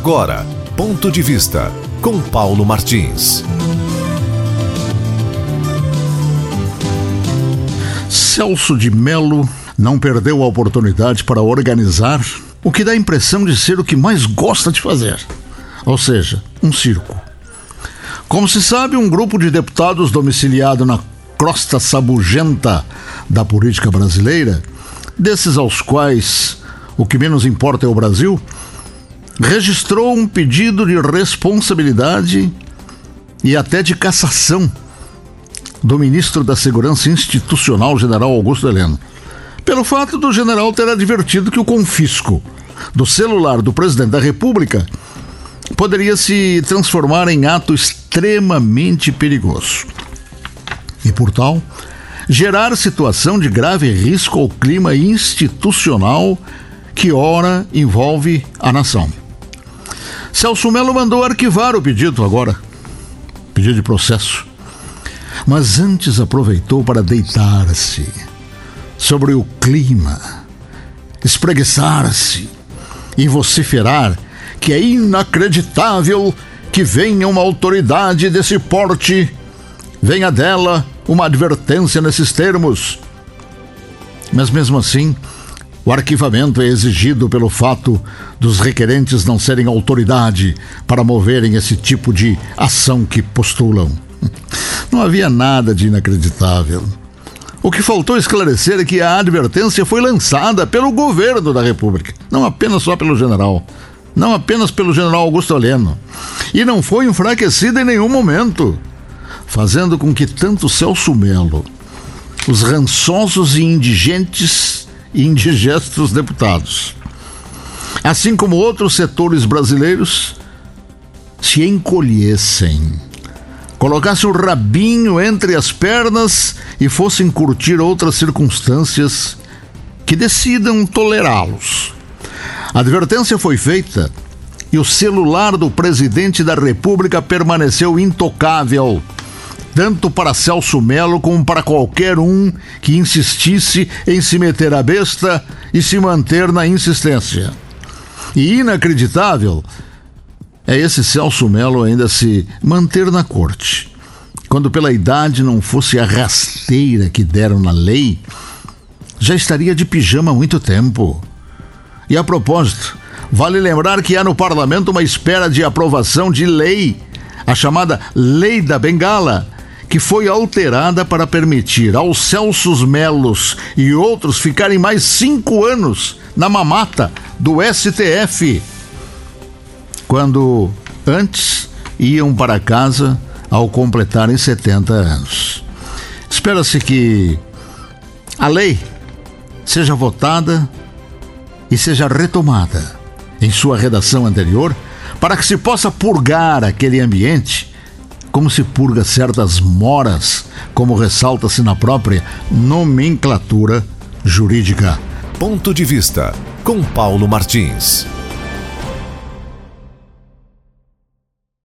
Agora, ponto de vista com Paulo Martins. Celso de Melo não perdeu a oportunidade para organizar o que dá a impressão de ser o que mais gosta de fazer, ou seja, um circo. Como se sabe, um grupo de deputados domiciliado na crosta sabugenta da política brasileira, desses aos quais o que menos importa é o Brasil, registrou um pedido de responsabilidade e até de cassação do ministro da Segurança Institucional, general Augusto Heleno, pelo fato do general ter advertido que o confisco do celular do presidente da República poderia se transformar em ato extremamente perigoso. E por tal, gerar situação de grave risco ao clima institucional que ora envolve a nação. Celso Melo mandou arquivar o pedido agora, pedido de processo. Mas antes aproveitou para deitar-se sobre o clima, espreguiçar-se e vociferar que é inacreditável que venha uma autoridade desse porte, venha dela uma advertência nesses termos. Mas mesmo assim, o arquivamento é exigido pelo fato dos requerentes não serem autoridade para moverem esse tipo de ação que postulam. Não havia nada de inacreditável. O que faltou esclarecer é que a advertência foi lançada pelo governo da República, não apenas só pelo general, não apenas pelo general Augusto Heleno, e não foi enfraquecida em nenhum momento, fazendo com que tanto Celso Melo, os rançosos e indigentes e indigestos deputados. Assim como outros setores brasileiros se encolhessem, colocassem o rabinho entre as pernas e fossem curtir outras circunstâncias que decidam tolerá-los. A advertência foi feita e o celular do presidente da República permaneceu intocável tanto para Celso Melo como para qualquer um que insistisse em se meter a besta e se manter na insistência. E inacreditável é esse Celso Melo ainda se manter na corte, quando pela idade não fosse a rasteira que deram na lei, já estaria de pijama há muito tempo. E a propósito, vale lembrar que há no parlamento uma espera de aprovação de lei, a chamada Lei da Bengala que foi alterada para permitir aos Celsos Melos e outros ficarem mais cinco anos na mamata do STF, quando antes iam para casa ao completarem 70 anos. Espera-se que a lei seja votada e seja retomada em sua redação anterior para que se possa purgar aquele ambiente como se purga certas moras, como ressalta-se na própria nomenclatura jurídica. Ponto de vista com Paulo Martins.